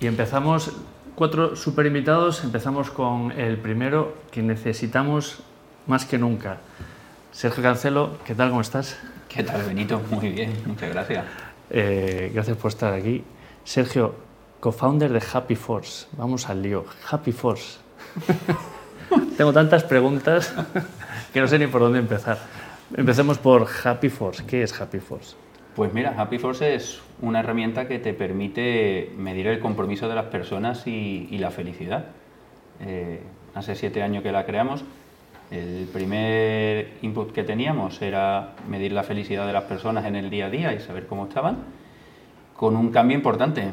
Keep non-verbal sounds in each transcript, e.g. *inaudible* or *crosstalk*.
Y empezamos, cuatro super invitados, empezamos con el primero que necesitamos más que nunca. Sergio Cancelo, ¿qué tal? ¿Cómo estás? ¿Qué tal, Benito? Muy bien, muchas gracias. Eh, gracias por estar aquí. Sergio, co-founder de Happy Force. Vamos al lío. Happy Force. *laughs* Tengo tantas preguntas que no sé ni por dónde empezar. Empecemos por Happy Force. ¿Qué es Happy Force? Pues mira, Happy Force es una herramienta que te permite medir el compromiso de las personas y, la felicidad. Eh, hace siete años que la creamos. El primer input que teníamos era medir la felicidad de las personas en el día a día y saber cómo estaban, con un cambio importante.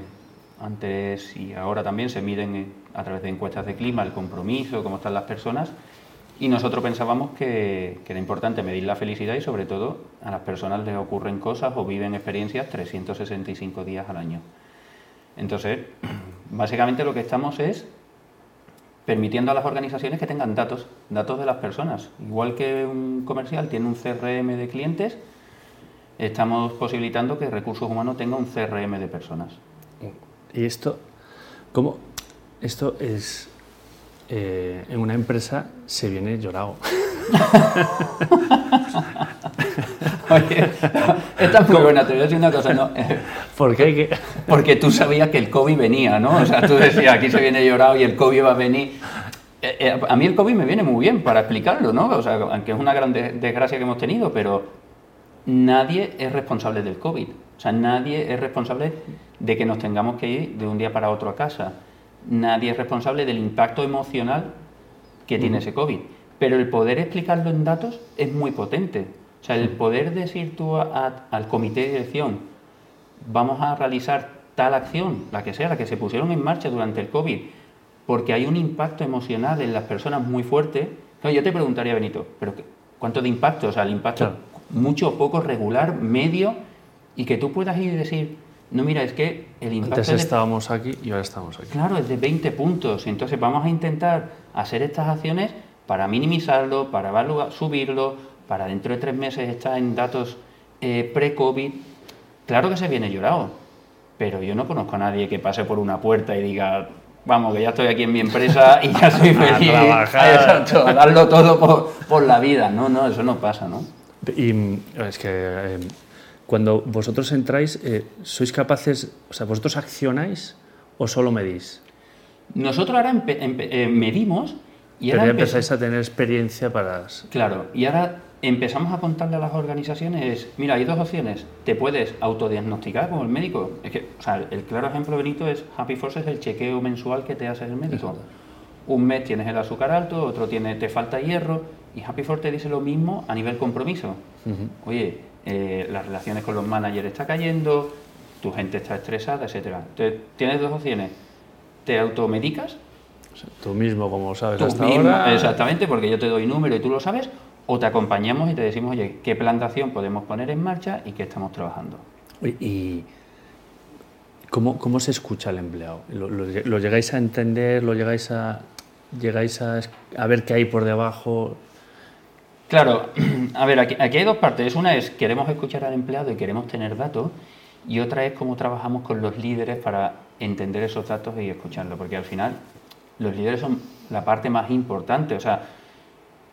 Antes y ahora también se miden a través de encuestas de clima el compromiso, cómo están las personas, y nosotros pensábamos que, era importante medir la felicidad y sobre todo a las personas les ocurren cosas o viven experiencias 365 días al año. Entonces, *clears throat* básicamente lo que estamos es permitiendo a las organizaciones que tengan datos, datos de las personas. Igual que un comercial tiene un CRM de clientes, estamos posibilitando que recursos humanos tenga un CRM de personas. ¿Y esto, cómo? Esto es eh, en una empresa se viene llorado. *laughs* Oye, esta es muy buena, te voy a decir una cosa, ¿no? ¿Por qué? Porque tú sabías que el COVID venía, ¿no? O sea, tú decías, aquí se viene llorado y el COVID va a venir. Eh, eh, a mí el COVID me viene muy bien para explicarlo, ¿no? O sea, aunque es una gran desgracia que hemos tenido, pero nadie es responsable del COVID. O sea, nadie es responsable de que nos tengamos que ir de un día para otro a casa nadie es responsable del impacto emocional que tiene ese COVID. Pero el poder explicarlo en datos es muy potente. O sea, el poder decir tú al comité de dirección, vamos a realizar tal acción, la que sea, la que se pusieron en marcha durante el COVID, porque hay un impacto emocional en las personas muy fuerte. yo te preguntaría, Benito, ¿pero cuánto de impacto? O sea, el impacto mucho, poco, regular, medio, y que tú puedas ir y decir, no, mira, es que el impacto... Antes estábamos aquí y ahora estamos aquí. Claro, es de 20 puntos. Entonces vamos a intentar hacer estas acciones para minimizarlo, para subirlo, para dentro de tres meses estar en datos eh, pre-COVID. Claro que se viene llorado, pero yo no conozco a nadie que pase por una puerta y diga, vamos, que ya estoy aquí en mi empresa *laughs* y ya soy feliz. a, *laughs* a darlo todo por, por, la vida. No, no, eso no pasa, ¿no? Y es que... Eh, cuando vosotros entráis, eh, ¿sois capaces, o sea, vosotros accionáis o solo medís? Nosotros ahora eh, medimos y ahora... Pero ya empezáis a tener experiencia para... Claro, y ahora empezamos a contarle a las organizaciones, mira, hay dos opciones, te puedes autodiagnosticar como el médico, es que, o sea, el claro ejemplo, Benito, es Happy Force es el chequeo mensual que te hace el médico. Un mes tienes el azúcar alto, otro tiene, te falta hierro, y Happy Force te dice lo mismo a nivel compromiso. Oye, eh, las relaciones con los managers está cayendo, tu gente está estresada, etcétera. Entonces, tienes dos opciones. Te automedicas. tú mismo, como sabes hasta ahora. Exactamente, porque yo te doy número y tú lo sabes, o te acompañamos y te decimos, oye, qué plantación podemos poner en marcha y qué estamos trabajando. ¿Y cómo, cómo se escucha al empleado? ¿Lo, llegáis a entender? ¿Lo llegáis a, llegáis a, a ver qué hay por debajo? Claro, *clears throat* a ver, aquí, hay dos partes. Una es queremos escuchar al empleado y queremos tener datos, y otra es cómo trabajamos con los líderes para entender esos datos y escucharlos, porque al final los líderes son la parte más importante. O sea,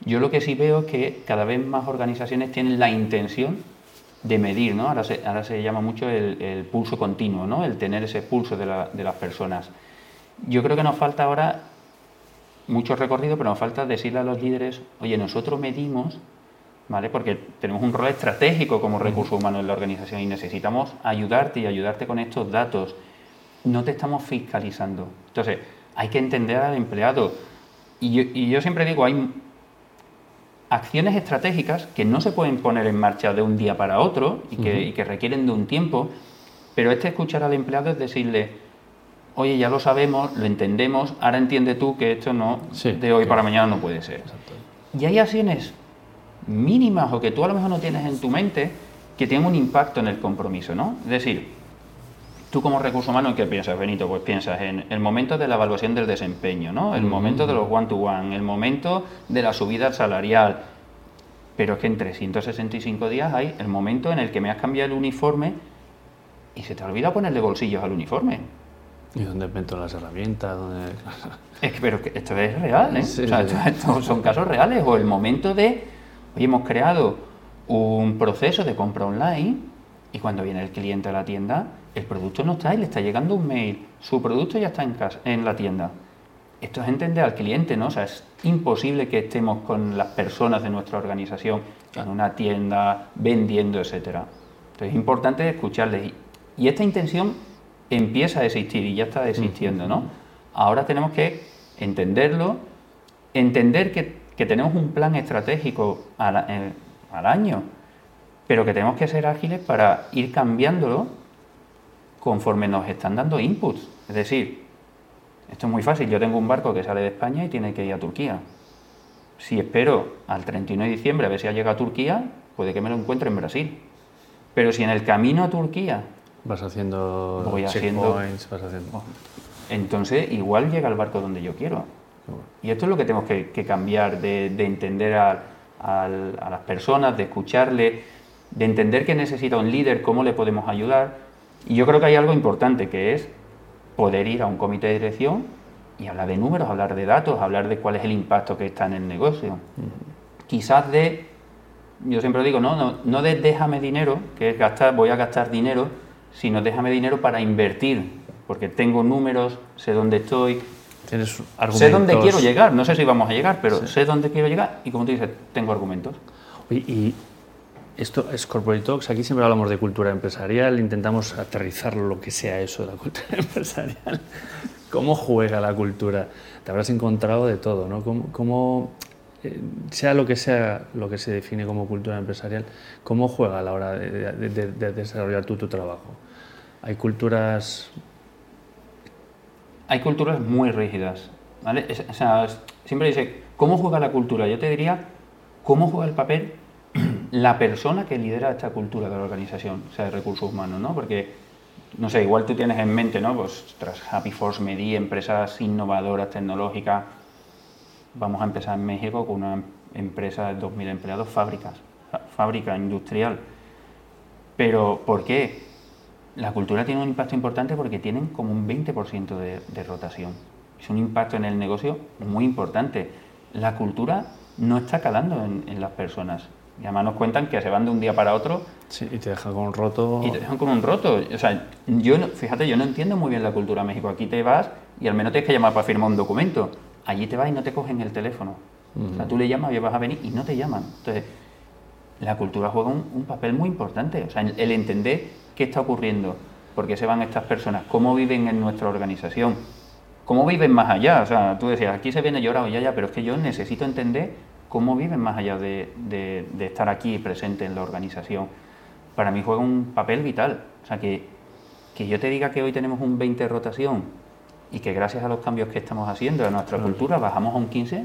yo lo que sí veo es que cada vez más organizaciones tienen la intención de medir, ¿no? Ahora se, llama mucho el, pulso continuo, ¿no? El tener ese pulso de, de las personas. Yo creo que nos falta ahora mucho recorrido, pero nos falta decirle a los líderes, oye, nosotros medimos, ¿vale? Porque tenemos un rol estratégico como recurso humano en la organización y necesitamos ayudarte y ayudarte con estos datos. No te estamos fiscalizando. Entonces, hay que entender al empleado. Y yo, siempre digo, hay acciones estratégicas que no se pueden poner en marcha de un día para otro y que, y que requieren de un tiempo, pero este escuchar al empleado es decirle, oye, ya lo sabemos, lo entendemos, ahora entiende tú que esto no de hoy para mañana no puede ser. Y hay acciones mínimas o que tú a lo mejor no tienes en tu mente que tienen un impacto en el compromiso, ¿no? Es decir, tú como recurso humano, ¿qué piensas, Benito? Pues piensas en el momento de la evaluación del desempeño, ¿no? El momento de los one-to-one, el momento de la subida salarial. Pero es que en 365 días hay el momento en el que me has cambiado el uniforme y se te olvida ponerle bolsillos al uniforme. ¿Y dónde meto las herramientas? ¿Dónde... *laughs* Es que, pero que esto es real, ¿eh? o sea, esto son casos reales. O el momento de, hoy hemos creado un proceso de compra online y cuando viene el cliente a la tienda, el producto no está y le está llegando un mail. Su producto ya está en, casa, en la tienda. Esto es entender al cliente, ¿no? O sea, es imposible que estemos con las personas de nuestra organización en una tienda, vendiendo, etcétera. Entonces es importante escucharles. Y esta intención empieza a existir y ya está existiendo, ¿no? Ahora tenemos que entenderlo, entender que, tenemos un plan estratégico al, eh, al año, pero que tenemos que ser ágiles para ir cambiándolo conforme nos están dando inputs. Es decir, esto es muy fácil. Yo tengo un barco que sale de España y tiene que ir a Turquía. Si espero al 31 de diciembre a ver si ha llegado a Turquía, puede que me lo encuentre en Brasil. Pero si en el camino a Turquía vas haciendo voy haciendo, vas haciendo... oh, entonces igual llega el barco donde yo quiero. Y esto es lo que tenemos que, que cambiar, de, de entender a, al- a las personas, de escucharle, de entender que necesita un líder, cómo le podemos ayudar. Y yo creo que hay algo importante que es poder ir a un comité de dirección y hablar de números, hablar de datos, hablar de cuál es el impacto que está en el negocio. Quizás de, yo siempre digo, no, no, no de déjame dinero, que es gastar, voy a gastar dinero, sino déjame dinero para invertir, porque tengo números, sé dónde estoy, Tienes sé dónde argumentos. quiero llegar, no sé si vamos a llegar, pero Sí. sé dónde quiero llegar y como tú dices, tengo argumentos. Oye, y esto es Corporate Talks, aquí siempre hablamos de cultura empresarial, intentamos aterrizar lo que sea eso de la *laughs* cultura empresarial. ¿Cómo juega la cultura? Te habrás encontrado de todo, ¿no? ¿Cómo, cómo, eh, sea lo que sea lo que se define como cultura empresarial, ¿cómo juega a la hora de, de- de- de desarrollar tú tu trabajo? Hay culturas... hay culturas muy rígidas, ¿vale? O sea, siempre dice, ¿cómo juega la cultura? Yo te diría, ¿cómo juega el papel *clears throat* la persona que lidera esta cultura de la organización, o sea, de recursos humanos, ¿no? Porque, no sé, igual tú tienes en mente, ¿no? Pues tras Happy Force, Medi, empresas innovadoras, tecnológicas, vamos a empezar en México con una empresa de 2.000 empleados, fábricas, fábrica industrial. Pero, ¿por qué? La cultura tiene un impacto importante porque tienen como un 20% de, de rotación. Es un impacto en el negocio muy importante. La cultura no está calando en, en las personas. Y además nos cuentan que se van de un día para otro Sí, y te deja con roto... y te dejan con un roto. O sea, yo no- fíjate, yo no entiendo muy bien la cultura de México. Aquí te vas y al menos tienes que llamar para firmar un documento. Allí te vas y no te cogen el teléfono. O sea, tú le llamas, oye, vas a venir y no te llaman. Entonces, la cultura juega un, un papel muy importante. O sea, el, el entender qué está ocurriendo, por qué se van estas personas, cómo viven en nuestra organización, cómo viven más allá. O sea, tú decías, aquí se viene llorado, ya, ya, pero es que yo necesito entender cómo viven más allá de, de- de estar aquí presente en la organización. Para mí juega un papel vital. O sea, que, que yo te diga que hoy tenemos un 20 de rotación y que gracias a los cambios que estamos haciendo a nuestra cultura bajamos a un 15,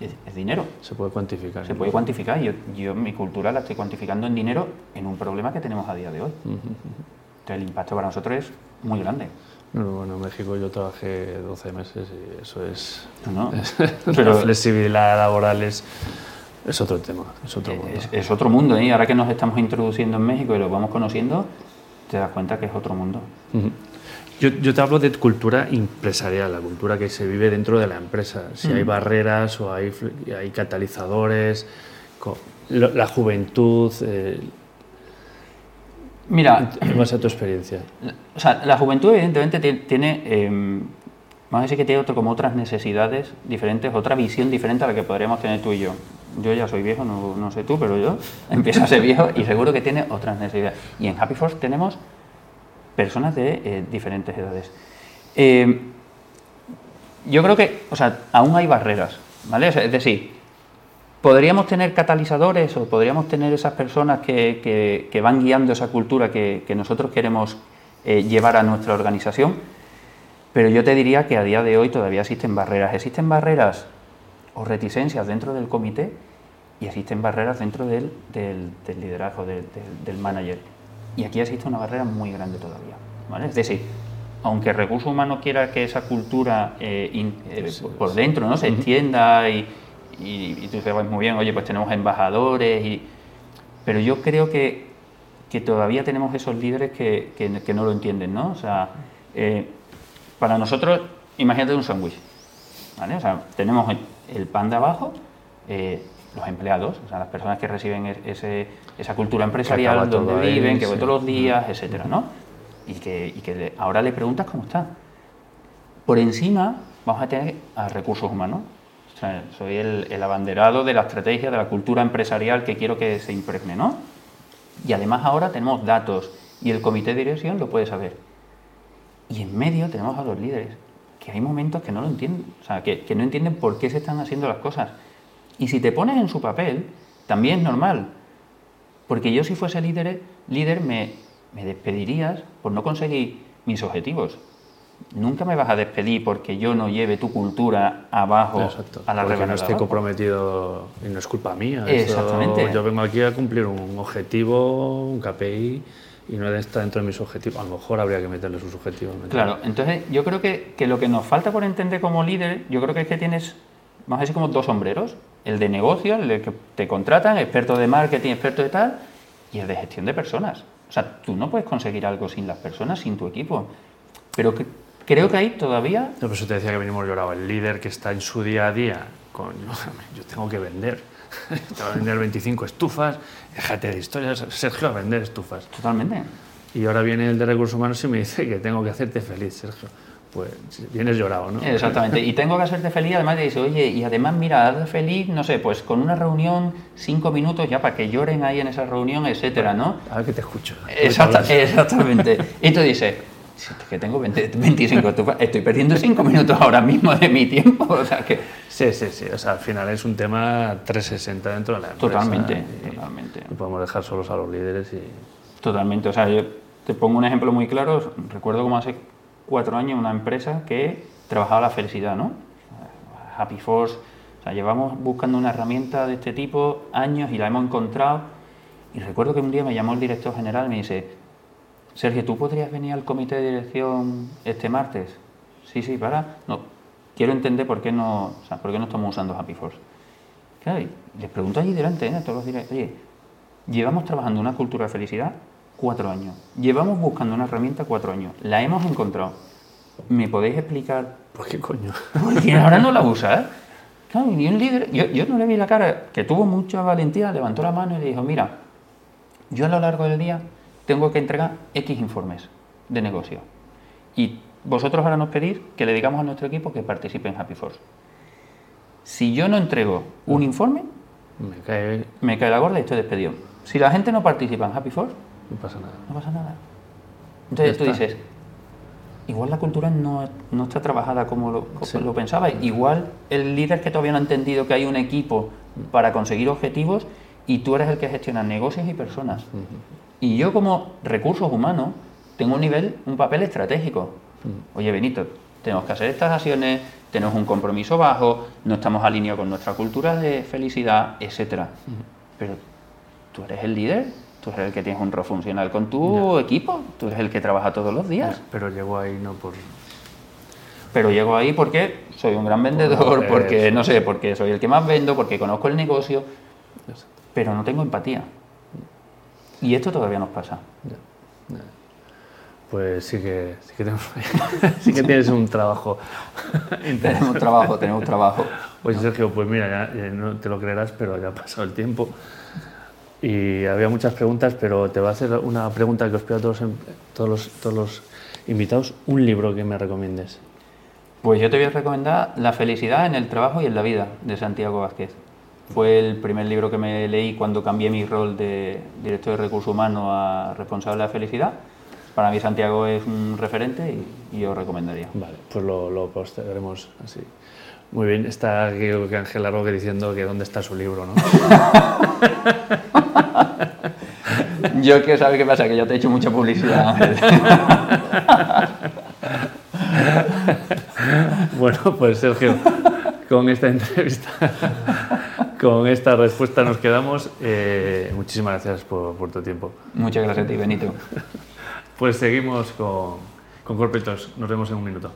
es, es dinero. Se puede cuantificar. Se puede cuantificar. Yo, yo mi cultura la estoy cuantificando en dinero en un problema que tenemos a día de hoy. Entonces el impacto para nosotros es muy grande. No, no, bueno, en México yo trabajé 12 meses y eso es... ¿no? *laughs* la Pero flexibilidad laboral es, es otro tema, es otro mundo. es, es otro mundo. ¿eh? Y ahora que nos estamos introduciendo en México y lo vamos conociendo, te das cuenta que es otro mundo. Ujú. Yo, yo te hablo de cultura empresarial, la cultura que se vive dentro de la empresa. Si hay barreras o hay, hay catalizadores, la juventud, eh, Mira, base a tu experiencia. O sea, la juventud evidentemente ti- tiene, eh, vamos a decir que tiene otro, como otras necesidades diferentes, otra visión diferente a la que podríamos tener tú y yo. Yo ya soy viejo, no, no sé tú, pero yo *laughs* empiezo a ser viejo y seguro que tiene otras necesidades. Y en Happy Force tenemos personas de eh, diferentes edades. Eh, yo creo que, o sea, aún hay barreras, ¿vale? Es decir, podríamos tener catalizadores o podríamos tener esas personas que, que- van guiando esa cultura que, que nosotros queremos eh, llevar a nuestra organización, pero yo te diría que a día de hoy todavía existen barreras. Existen barreras o reticencias dentro del comité y existen barreras dentro del, del- del liderazgo, del- del manager. Y aquí existe una barrera muy grande todavía. ¿vale? Es decir, aunque recursos humanos quiera que esa cultura eh, in- eh, por dentro ¿no? se extienda y, y, y tú dices, "Pues muy bien, oye, pues tenemos embajadores, y... pero yo creo que, que todavía tenemos esos líderes que, que- que no lo entienden, ¿no? O sea, eh, para nosotros, imagínate un sándwich. ¿vale? O sea, tenemos el, el pan de abajo, los empleados, o sea, las personas que reciben ese- esa cultura empresarial donde todo ahí, viven, que sí. todos los días, etcétera, ¿no? Y que, y que le- ahora le preguntas cómo está. Por encima vamos a tener a recursos humanos. O sea, soy el, el abanderado de la estrategia, de la cultura empresarial que quiero que se impregne, ¿no? Y además ahora tenemos datos y el comité de dirección lo puede saber. Y en medio tenemos a los líderes, que hay momentos que no lo entienden, o sea, que, que no entienden por qué se están haciendo las cosas. Y si te pones en su papel, también es normal. Porque yo si fuese líder, líder me, me despedirías por no conseguir mis objetivos. Nunca me vas a despedir porque yo no lleve tu cultura abajo Exacto. a la Porque no estoy abajo. comprometido y no es culpa mía. Exactamente. yo vengo aquí a cumplir un objetivo, un KPI, y no está dentro de mis objetivos. A lo mejor habría que meterle sus objetivos. Claro, entonces yo creo que, que lo que nos falta por entender como líder, yo creo que es que tienes, vamos a decir, como dos sombreros. El de negocio, el de que te contratan, experto de marketing, experto de tal, y el de gestión de personas. O sea, tú no puedes conseguir algo sin las personas, sin tu equipo. Pero que- creo que ahí todavía... No, por eso te decía que venimos llorado. El líder que está en su día a día, con *laughs* yo tengo que vender. *laughs* Tengo que vender 25 estufas, déjate de historias, Sergio, a vender estufas. Totalmente. Y ahora viene el de recursos humanos y me dice que tengo que hacerte feliz, Sergio. Pues vienes llorado, ¿no? Exactamente. Y tengo que hacerte feliz, además te dice, oye, y además, mira, hazte feliz, no sé, pues con una reunión, cinco minutos ya para que lloren ahí en esa reunión, etcétera, ¿no? A ver que te escucho. Exacta- exactamente. Y tú dices, "Si es que tengo 20 25, tú- estoy perdiendo 5 minutos ahora mismo de mi tiempo. O sea que, Sí, sí, sí. O sea, al final es un tema 360 dentro de la empresa. Totalmente, y- totalmente. Y podemos dejar solos a los líderes y... totalmente. O sea, yo te pongo un ejemplo muy claro. Recuerdo como hace cuatro años una empresa que trabajaba la felicidad, ¿no? Happy Force. O sea, llevamos buscando una herramienta de este tipo años y la hemos encontrado. Y recuerdo que un día me llamó el director general y me dice, Sergio, ¿tú podrías venir al comité de dirección este martes? Sí, sí, para. No, quiero entender por qué no, o sea, por qué no estamos usando Happy Force. Claro, y les pregunto allí delante, ¿eh? todos los directores, oye, llevamos trabajando una cultura de felicidad cuatro años. Llevamos buscando una herramienta cuatro años. La hemos encontrado. ¿Me podéis explicar ¿Por qué coño? por qué *laughs* ahora no la usa? eh? Claro, y un líder, yo, yo no le vi la cara, que tuvo mucha valentía, levantó la mano y le dijo, mira, yo a lo largo del día tengo que entregar X informes de negocio. Y vosotros ahora nos pedís que le digamos a nuestro equipo que participe en Happy Force. Si yo no entrego un informe, Me cae... me cae la gorda y estoy despedido. Si la gente no participa en Happy Force, No pasa nada. no pasa nada. Entonces tú dices, igual la cultura no, no está trabajada como lo, como Sí. lo pensaba. Igual el líder que todavía no ha entendido que hay un equipo para conseguir objetivos y tú eres el que gestiona negocios y personas. Y yo como recursos humanos tengo un nivel, un papel estratégico. Oye, Benito, tenemos que hacer estas acciones, tenemos un compromiso bajo, no estamos alineados con nuestra cultura de felicidad, etcétera. Pero tú eres el líder, tú eres el que tienes un rol funcional con tu equipo, tú eres el que trabaja todos los días. Pero llegó ahí no por... Pero llego ahí porque soy un gran vendedor, Por- porque no sé, porque soy el que más vendo, porque conozco el negocio, pero no tengo empatía. Y esto todavía nos pasa. Pues sí que, sí que, tenemos- *laughs* sí que tienes un trabajo *laughs* Tenemos trabajo, tenemos trabajo. Oye, Sergio, pues mira, ya, eh, no te lo creerás, pero ya ha pasado el tiempo. Y había muchas preguntas, pero te voy a hacer una pregunta que os pido a todos, los todos, los, todos los invitados. Un libro que me recomiendes. Pues yo te voy a recomendar La felicidad en el trabajo y en la vida de Santiago Vázquez. Fue el primer libro que me leí cuando cambié mi rol de director de recursos humanos a responsable de la felicidad. Para mí Santiago es un referente y, y yo recomendaría. Vale, pues lo, lo postearemos así. Muy bien, está creo que Ángela Roque diciendo que dónde está su libro, ¿no? *laughs* Yo que sabes qué pasa, que yo te he hecho mucha publicidad, Ángel. *laughs* Bueno, pues Sergio, con esta entrevista, con esta respuesta nos quedamos. Eh, muchísimas gracias por, por tu tiempo. Muchas gracias a ti, Benito. *laughs* Pues seguimos con, con Corpetos. Nos vemos en un minuto.